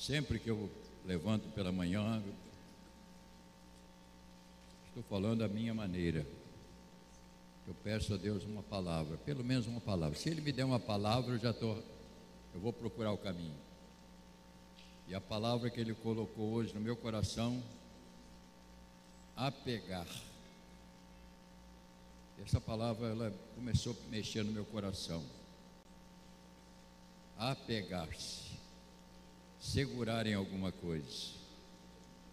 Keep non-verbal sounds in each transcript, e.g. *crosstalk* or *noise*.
Sempre que eu levanto pela manhã, estou falando a minha maneira. Eu peço a Deus uma palavra, pelo menos uma palavra. Se Ele me der uma palavra, eu já estou, eu vou procurar o caminho. E a palavra que Ele colocou hoje no meu coração, apegar. Essa palavra ela começou a mexer no meu coração. Apegar-se segurar em alguma coisa,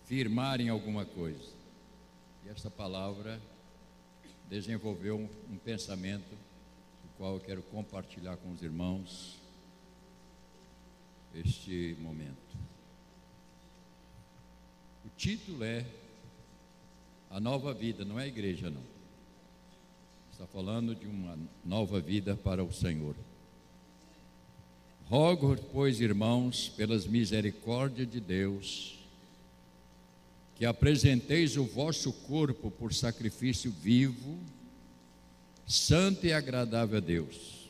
firmar em alguma coisa. E esta palavra desenvolveu um, um pensamento, o qual eu quero compartilhar com os irmãos este momento. O título é A Nova Vida, não é a igreja, não. Está falando de uma nova vida para o Senhor. Rogo, pois, irmãos, pelas misericórdias de Deus, que apresenteis o vosso corpo por sacrifício vivo, santo e agradável a Deus,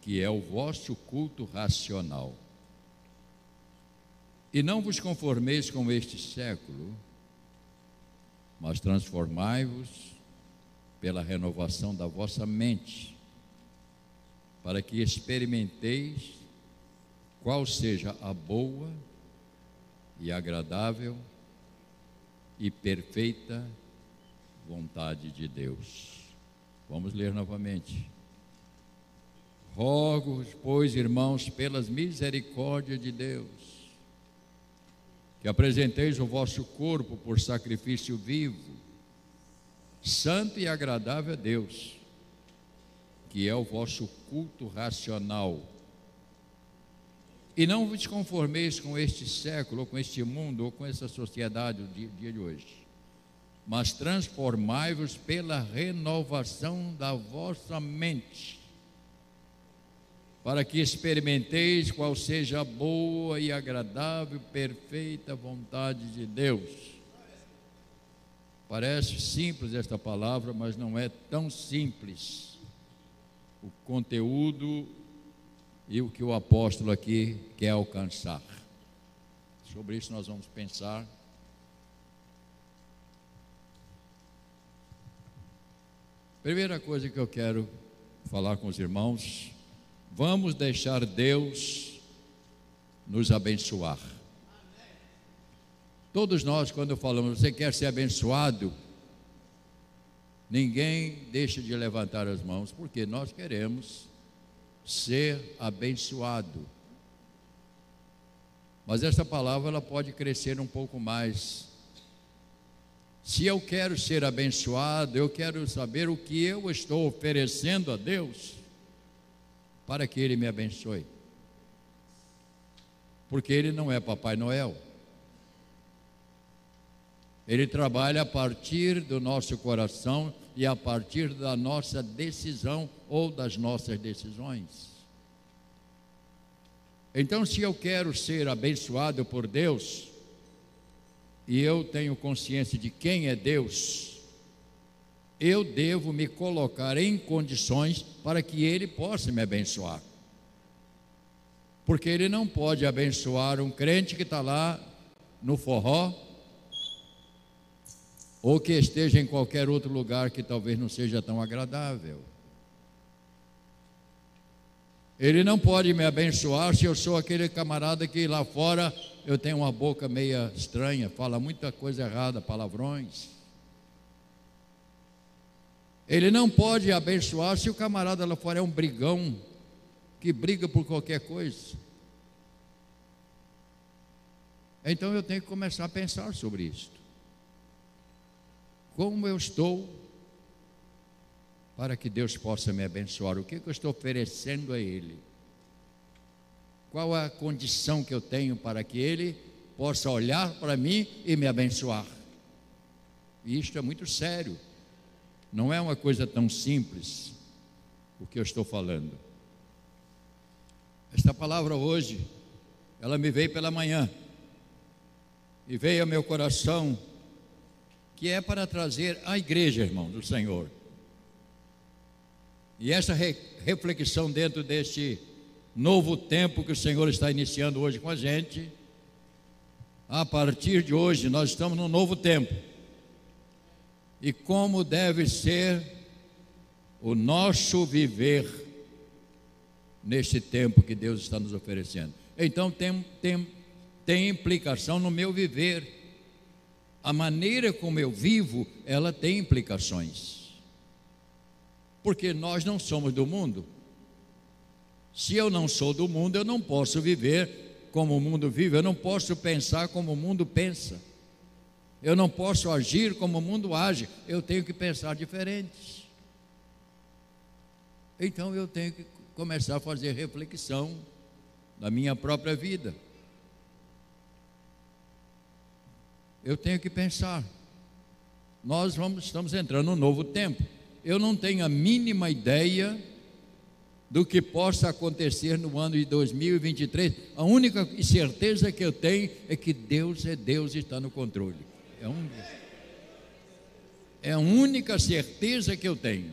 que é o vosso culto racional. E não vos conformeis com este século, mas transformai-vos pela renovação da vossa mente para que experimenteis qual seja a boa e agradável e perfeita vontade de Deus. Vamos ler novamente. Rogo, pois, irmãos, pelas misericórdias de Deus, que apresenteis o vosso corpo por sacrifício vivo, santo e agradável a Deus que é o vosso culto racional. E não vos conformeis com este século, ou com este mundo, ou com essa sociedade do dia, de hoje, mas transformai-vos pela renovação da vossa mente, para que experimenteis qual seja a boa e agradável, perfeita vontade de Deus. Parece simples esta palavra, mas não é tão simples o conteúdo e o que o apóstolo aqui quer alcançar. Sobre isso nós vamos pensar. Primeira coisa que eu quero falar com os irmãos, vamos deixar Deus nos abençoar. Todos nós, quando falamos, você quer ser abençoado, Ninguém deixa de levantar as mãos, porque nós queremos ser abençoado. Mas esta palavra ela pode crescer um pouco mais. Se eu quero ser abençoado, eu quero saber o que eu estou oferecendo a Deus para que Ele me abençoe. Porque Ele não é Papai Noel. Ele trabalha a partir do nosso coração e a partir da nossa decisão ou das nossas decisões. Então, se eu quero ser abençoado por Deus, e eu tenho consciência de quem é Deus, eu devo me colocar em condições para que Ele possa me abençoar. Porque Ele não pode abençoar um crente que está lá no forró, ou que esteja em qualquer outro lugar que talvez não seja tão agradável. Ele não pode me abençoar se eu sou aquele camarada que lá fora eu tenho uma boca meia estranha, fala muita coisa errada, palavrões. Ele não pode abençoar se o camarada lá fora é um brigão que briga por qualquer coisa. Então eu tenho que começar a pensar sobre isso como eu estou para que Deus possa me abençoar? O que, eu estou oferecendo a Ele? Qual a condição que eu tenho para que Ele possa olhar para mim e me abençoar? E isto é muito sério, não é uma coisa tão simples o que eu estou falando. Esta palavra hoje, ela me veio pela manhã e veio ao meu coração que é para trazer à igreja, irmão, do Senhor. E essa re reflexão dentro deste novo tempo que o Senhor está iniciando hoje com a gente. A partir de hoje, nós estamos num novo tempo. E como deve ser o nosso viver neste tempo que Deus está nos oferecendo. Então, tem, tem, tem implicação no meu viver. A maneira como eu vivo, ela tem implicações. Porque nós não somos do mundo. Se eu não sou do mundo, eu não posso viver como o mundo vive, eu não posso pensar como o mundo pensa. Eu não posso agir como o mundo age, eu tenho que pensar diferente. Então eu tenho que começar a fazer reflexão da minha própria vida. Eu tenho que pensar. Nós vamos, estamos entrando num novo tempo. Eu não tenho a mínima ideia do que possa acontecer no ano de 2023. A única certeza que eu tenho é que Deus é Deus e está no controle. É, um, é a única certeza que eu tenho.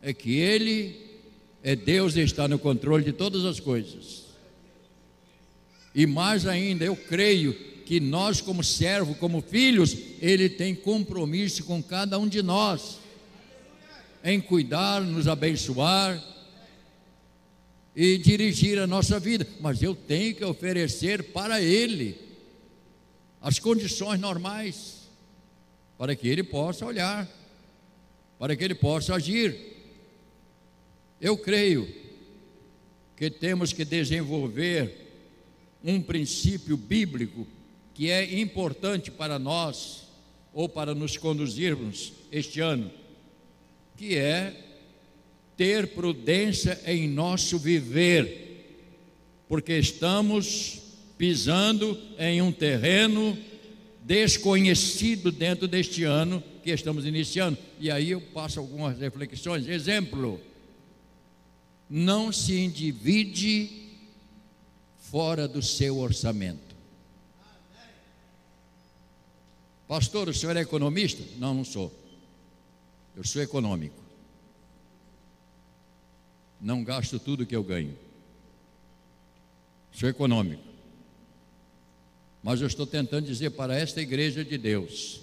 É que Ele é Deus e está no controle de todas as coisas. E mais ainda, eu creio que nós, como servo, como filhos, Ele tem compromisso com cada um de nós em cuidar, nos abençoar e dirigir a nossa vida, mas eu tenho que oferecer para Ele as condições normais, para que Ele possa olhar, para que Ele possa agir. Eu creio que temos que desenvolver um princípio bíblico que é importante para nós, ou para nos conduzirmos este ano, que é ter prudência em nosso viver, porque estamos pisando em um terreno desconhecido dentro deste ano que estamos iniciando. E aí eu passo algumas reflexões. Exemplo: não se endivide fora do seu orçamento. Pastor, o senhor é economista? Não, não sou. Eu sou econômico não gasto tudo que eu ganho. Sou econômico. Mas eu estou tentando dizer para esta igreja de Deus: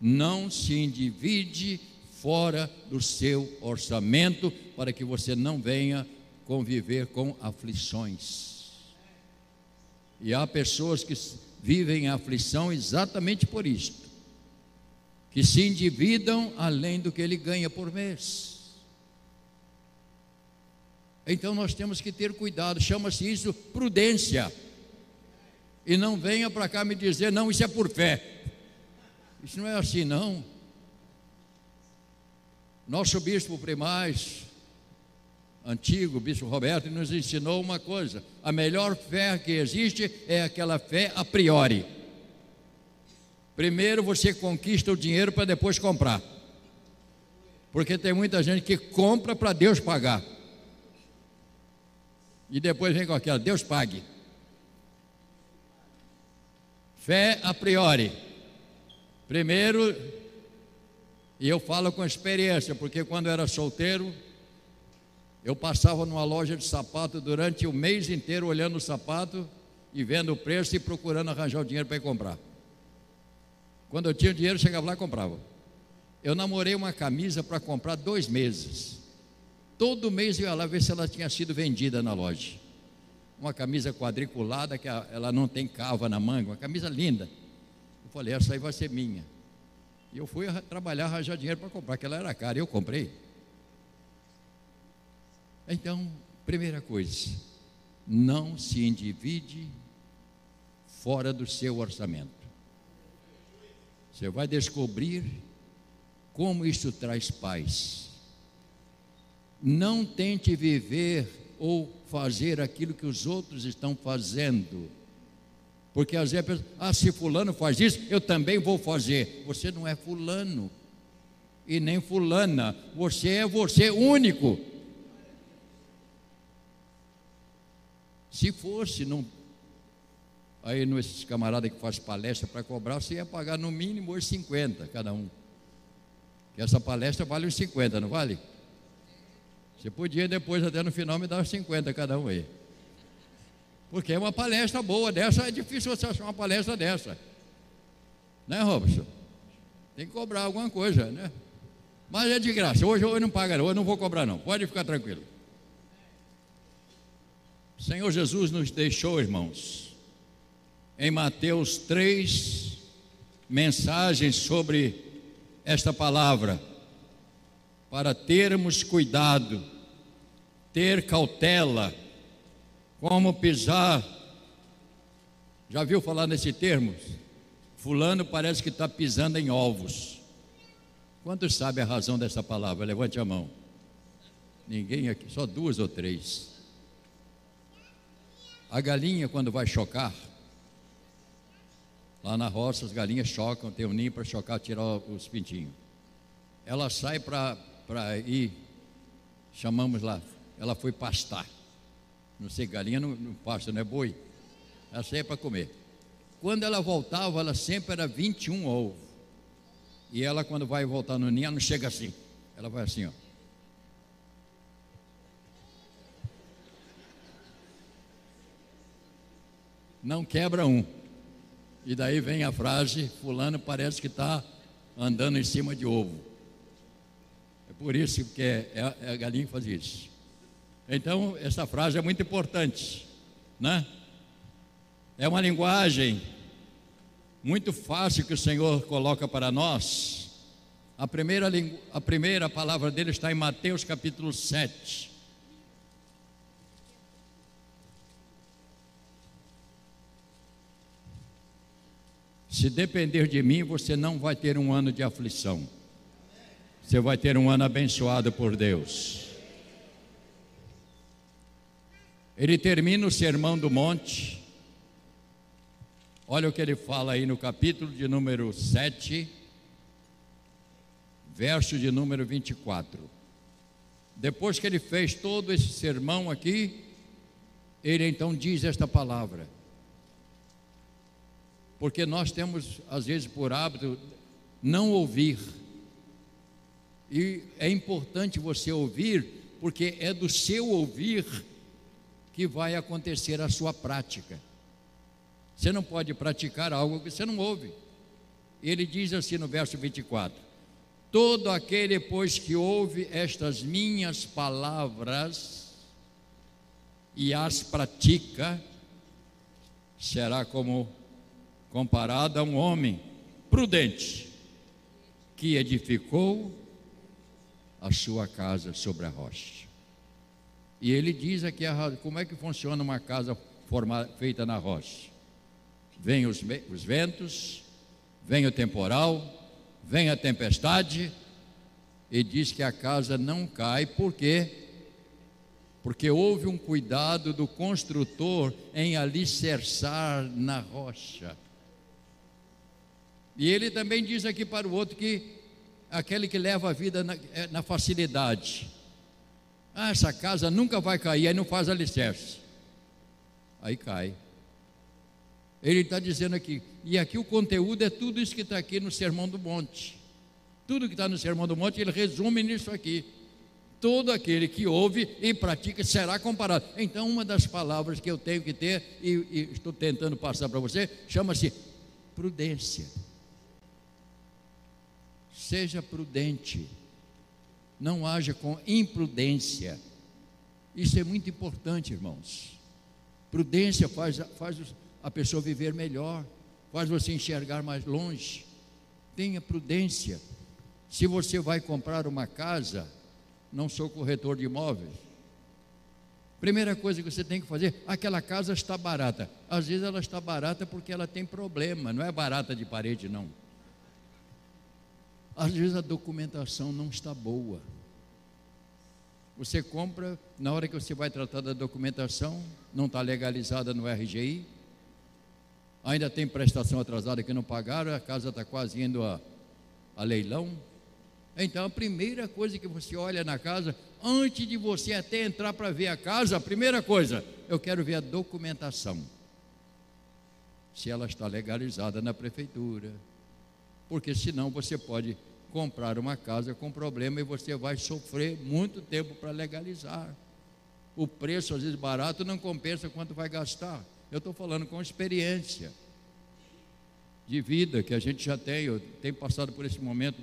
não se endivide fora do seu orçamento, para que você não venha conviver com aflições. E há pessoas que vivem aflição exatamente por isto, que se endividam além do que ele ganha por mês. Então nós temos que ter cuidado, chama-se isso prudência. E não venha para cá me dizer, não, isso é por fé. Isso não é assim, não. Nosso bispo primaz, antigo bispo Roberto, nos ensinou uma coisa: a melhor fé que existe é aquela fé a priori. Primeiro você conquista o dinheiro para depois comprar. Porque tem muita gente que compra para Deus pagar. E depois vem com aquela, Deus pague. Fé a priori. Primeiro, e eu falo com experiência, porque quando eu era solteiro, eu passava numa loja de sapato durante o mês inteiro olhando o sapato e vendo o preço e procurando arranjar o dinheiro para ir comprar. Quando eu tinha dinheiro, chegava lá e comprava. Eu namorei uma camisa para comprar dois meses. Todo mês eu ia lá ver se ela tinha sido vendida na loja. Uma camisa quadriculada, que ela não tem cava na manga, uma camisa linda. Eu falei, essa aí vai ser minha. E eu fui trabalhar, arranjar dinheiro para comprar, que ela era cara, eu comprei. Então, primeira coisa, não se endivide fora do seu orçamento. Você vai descobrir como isso traz paz não tente viver ou fazer aquilo que os outros estão fazendo. Porque às vezes, ah, se fulano faz isso, eu também vou fazer. Você não é fulano e nem fulana. Você é você único. Se fosse, não, aí nesses camaradas que faz palestra para cobrar, você ia pagar no mínimo os 50 cada um. Que essa palestra vale os 50, não vale? Você podia depois, até no final, me dar uns 50 cada um aí. Porque é uma palestra boa dessa, é difícil você achar uma palestra dessa. Né, Robson? Tem que cobrar alguma coisa, né? Mas é de graça. Hoje eu não pago, hoje eu não vou cobrar, não. Pode ficar tranquilo. O Senhor Jesus nos deixou, irmãos, em Mateus 3, mensagens sobre esta palavra, para termos cuidado, ter cautela, como pisar. Já viu falar nesse termo? Fulano parece que está pisando em ovos. Quantos sabem a razão dessa palavra? Levante a mão. Ninguém aqui, só duas ou três. A galinha, quando vai chocar, lá na roça, as galinhas chocam, tem um ninho para chocar, tirar os pintinhos. Ela sai para ir, chamamos lá, ela foi pastar. Não sei, galinha não, não pasta, não é boi. Ela saía para comer. Quando ela voltava, ela sempre era 21 ovos. E ela, quando vai voltar no ninho, ela não chega assim. Ela vai assim, ó. Não quebra um. E daí vem a frase: Fulano parece que está andando em cima de ovo. É por isso que é, é, é a galinha que faz isso. Então, essa frase é muito importante, né? É uma linguagem muito fácil que o Senhor coloca para nós. A primeira, a primeira palavra dele está em Mateus capítulo 7. Se depender de mim, você não vai ter um ano de aflição. Você vai ter um ano abençoado por Deus. Ele termina o sermão do monte. Olha o que ele fala aí no capítulo de número 7, verso de número 24. Depois que ele fez todo esse sermão aqui, ele então diz esta palavra. Porque nós temos, às vezes, por hábito, não ouvir. E é importante você ouvir, porque é do seu ouvir que vai acontecer a sua prática. Você não pode praticar algo que você não ouve. Ele diz assim no verso 24: Todo aquele, pois, que ouve estas minhas palavras e as pratica, será como comparado a um homem prudente que edificou a sua casa sobre a rocha. E ele diz aqui como é que funciona uma casa formada, feita na rocha. Vem os, os ventos, vem o temporal, vem a tempestade, e diz que a casa não cai, por quê? Porque houve um cuidado do construtor em alicerçar na rocha. E ele também diz aqui para o outro que aquele que leva a vida na, é, na facilidade, ah, essa casa nunca vai cair, aí não faz alicerce. Aí cai. Ele está dizendo aqui, e aqui o conteúdo é tudo isso que está aqui no Sermão do Monte. Tudo que está no Sermão do Monte, ele resume nisso aqui. Todo aquele que ouve e pratica será comparado. Então, uma das palavras que eu tenho que ter, e, e estou tentando passar para você, chama-se prudência. Seja prudente não haja com imprudência. Isso é muito importante, irmãos. Prudência faz, faz a pessoa viver melhor, faz você enxergar mais longe. Tenha prudência. Se você vai comprar uma casa, não sou corretor de imóveis. Primeira coisa que você tem que fazer, aquela casa está barata. Às vezes ela está barata porque ela tem problema, não é barata de parede, não. Às vezes a documentação não está boa. Você compra, na hora que você vai tratar da documentação, não está legalizada no RGI, ainda tem prestação atrasada que não pagaram, a casa está quase indo a, a leilão. Então, a primeira coisa que você olha na casa, antes de você até entrar para ver a casa, a primeira coisa, eu quero ver a documentação. Se ela está legalizada na prefeitura. Porque senão você pode comprar uma casa com problema e você vai sofrer muito tempo para legalizar. O preço, às vezes barato, não compensa quanto vai gastar. Eu estou falando com experiência de vida que a gente já tem. Eu tenho passado por esse momento,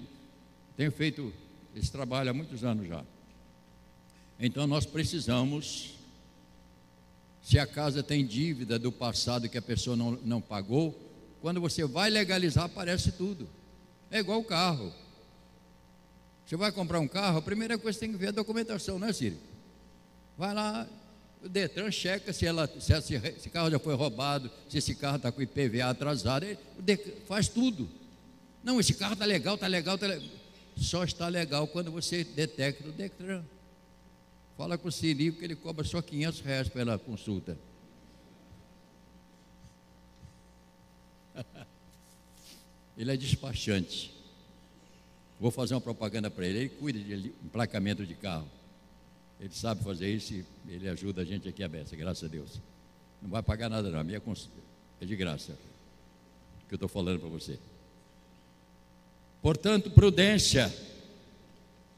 tenho feito esse trabalho há muitos anos já. Então nós precisamos, se a casa tem dívida do passado que a pessoa não, não pagou, quando você vai legalizar, aparece tudo. É igual o carro. Você vai comprar um carro, a primeira coisa que tem que ver é a documentação, não é, Círio? Vai lá, o Detran checa se, ela, se esse, carro já foi roubado, se esse carro está com IPVA atrasado, ele faz tudo. Não, esse carro está legal, está legal, está legal. Só está legal quando você detecta o Detran. Fala com o Círio que ele cobra só 500 reais pela consulta. Ele é despachante. Vou fazer uma propaganda para ele. Ele cuida de emplacamento de carro. Ele sabe fazer isso e ele ajuda a gente aqui a beça, graças a Deus. Não vai pagar nada, não. Minha é de graça. Que eu estou falando para você. Portanto, prudência.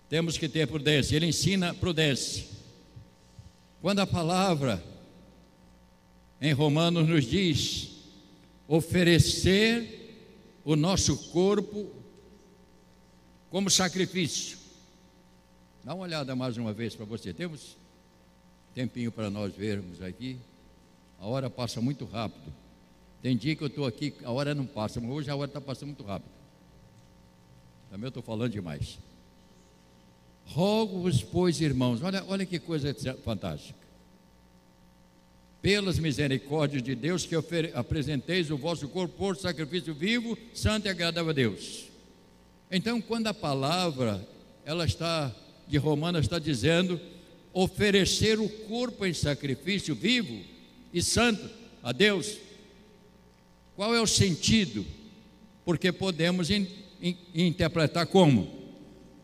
Temos que ter prudência. Ele ensina prudência. Quando a palavra em Romanos nos diz oferecer o nosso corpo como sacrifício. Dá uma olhada mais uma vez para você. Temos tempinho para nós vermos aqui. A hora passa muito rápido. Tem dia que eu estou aqui, a hora não passa, mas hoje a hora está passando muito rápido. Também eu estou falando demais. Rogo-vos, pois, irmãos, olha, olha que coisa fantástica pelas misericórdias de Deus, que apresenteis o vosso corpo por sacrifício vivo, santo e agradável a Deus. Então, quando a palavra, ela está, de Romanos, está dizendo, oferecer o corpo em sacrifício vivo e santo a Deus, qual é o sentido? Porque podemos in, in, interpretar como?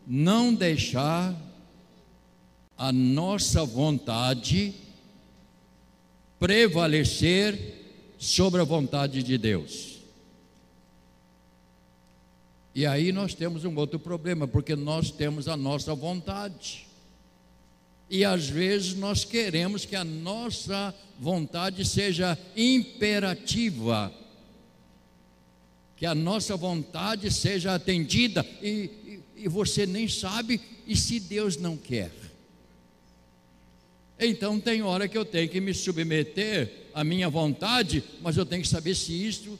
Não deixar a nossa vontade prevalecer sobre a vontade de Deus. E aí nós temos um outro problema, porque nós temos a nossa vontade. E às vezes nós queremos que a nossa vontade seja imperativa, que a nossa vontade seja atendida, e, e, e você nem sabe, e se Deus não quer? Então tem hora que eu tenho que me submeter à minha vontade, mas eu tenho que saber se isto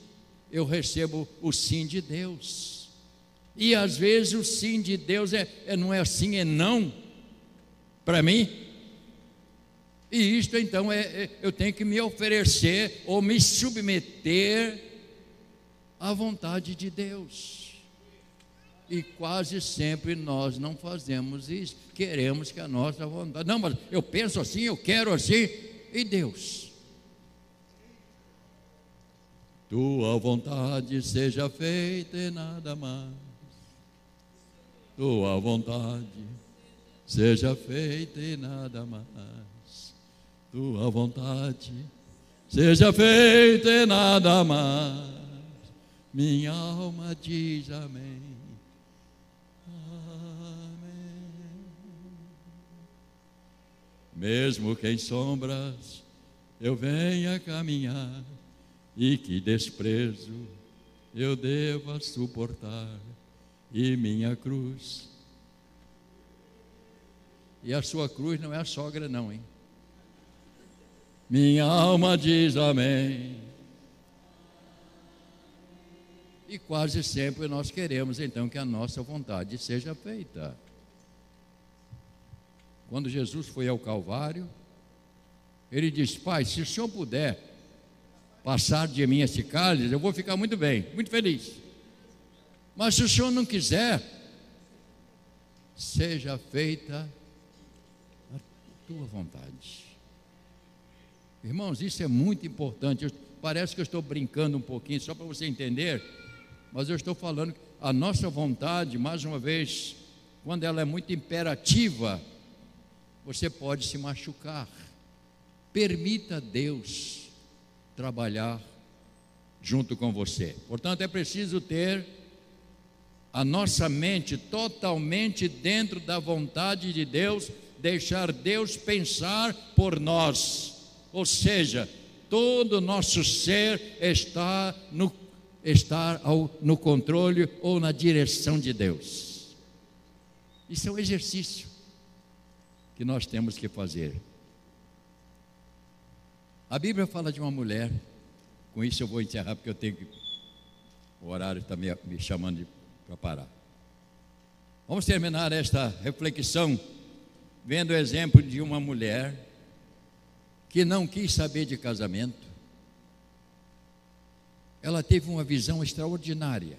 eu recebo o sim de Deus. E às vezes o sim de Deus é, é não é sim, é não para mim. E isto então é, é, eu tenho que me oferecer ou me submeter à vontade de Deus. E quase sempre nós não fazemos isso. Queremos que a nossa vontade. Não, mas eu penso assim, eu quero assim. E Deus? Tua vontade seja feita e nada mais. Tua vontade seja feita e nada mais. Tua vontade seja feita e nada mais. Minha alma diz amém. Mesmo que em sombras eu venha caminhar e que desprezo eu deva suportar e minha cruz. E a sua cruz não é a sogra, não, hein? Minha alma diz amém. E quase sempre nós queremos então que a nossa vontade seja feita. Quando Jesus foi ao Calvário, ele disse: Pai, se o senhor puder passar de mim esse cálice, eu vou ficar muito bem, muito feliz. Mas se o senhor não quiser, seja feita a tua vontade. Irmãos, isso é muito importante. parece que eu estou brincando um pouquinho, só para você entender, mas eu estou falando a nossa vontade, mais uma vez, quando ela é muito imperativa, você pode se machucar. Permita Deus trabalhar junto com você. Portanto, é preciso ter a nossa mente totalmente dentro da vontade de Deus, deixar Deus pensar por nós. Ou seja, todo o nosso ser está no, está ao, no controle ou na direção de Deus. Isso é um exercício que nós temos que fazer. A Bíblia fala de uma mulher, com isso eu vou encerrar porque eu tenho que. O horário está me, me chamando para parar. Vamos terminar esta reflexão vendo o exemplo de uma mulher que não quis saber de casamento. Ela teve uma visão extraordinária.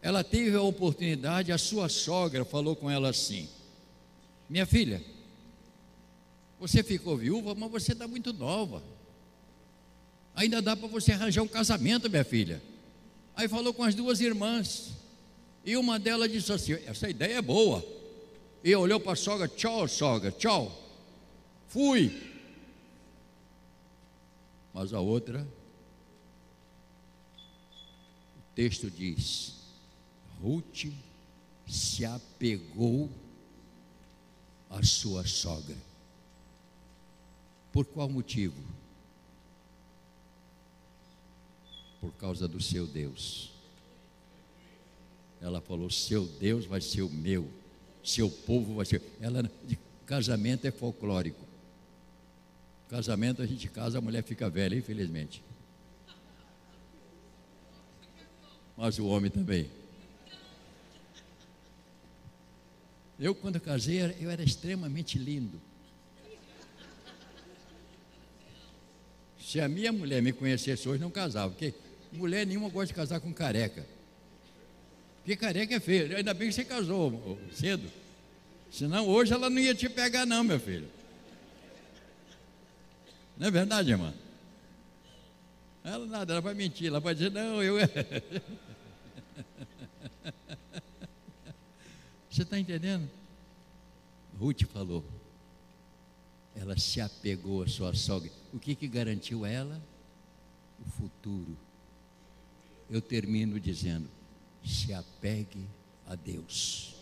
Ela teve a oportunidade, a sua sogra falou com ela assim: Minha filha, você ficou viúva, mas você está muito nova. Ainda dá para você arranjar um casamento, minha filha. Aí falou com as duas irmãs. E uma delas disse assim: Essa ideia é boa. E olhou para a sogra: Tchau, sogra, tchau. Fui. Mas a outra, o texto diz: Ruth se apegou à sua sogra. Por qual motivo? Por causa do seu Deus. Ela falou: Seu Deus vai ser o meu, seu povo vai ser. Ela, casamento é folclórico. Casamento a gente casa, a mulher fica velha, infelizmente. Mas o homem também. Eu, quando casei, eu era extremamente lindo. Se a minha mulher me conhecesse hoje, não casava, porque mulher nenhuma gosta de casar com careca. Porque careca é feio. Ainda bem que você casou cedo. Senão hoje ela não ia te pegar, não, meu filho. Não é verdade, irmã? Ela nada, ela vai mentir, ela vai dizer, não, eu. *laughs* Você está entendendo? Ruth falou. Ela se apegou à sua sogra. O que, que garantiu ela? O futuro. Eu termino dizendo: se apegue a Deus.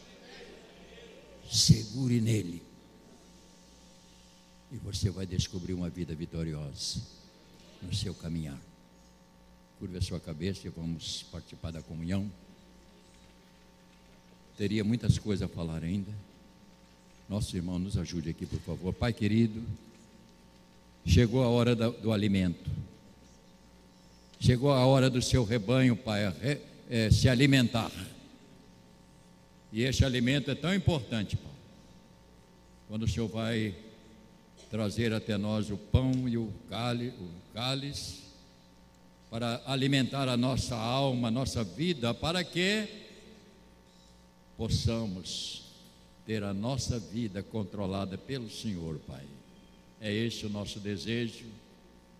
Segure nele e você vai descobrir uma vida vitoriosa no seu caminhar. Curva a sua cabeça e vamos participar da comunhão. Teria muitas coisas a falar ainda. Nosso irmão, nos ajude aqui, por favor. Pai querido, chegou a hora do, do alimento. Chegou a hora do seu rebanho, Pai, re, é, se alimentar. E este alimento é tão importante, Pai. Quando o Senhor vai trazer até nós o pão e o cálice, o cálice para alimentar a nossa alma, a nossa vida, para que possamos ter a nossa vida controlada pelo Senhor, Pai. É este o nosso desejo,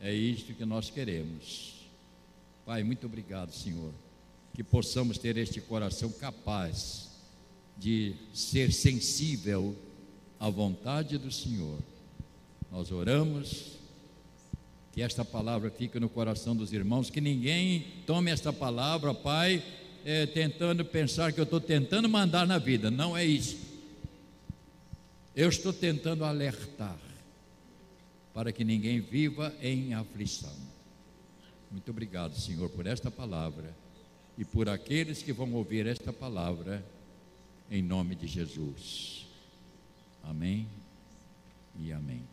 é isto que nós queremos. Pai, muito obrigado, Senhor, que possamos ter este coração capaz de ser sensível à vontade do Senhor nós oramos, que esta palavra fique no coração dos irmãos, que ninguém tome esta palavra, Pai, é, tentando pensar que eu estou tentando mandar na vida. Não é isso. Eu estou tentando alertar para que ninguém viva em aflição. Muito obrigado, Senhor, por esta palavra e por aqueles que vão ouvir esta palavra, em nome de Jesus. Amém e amém.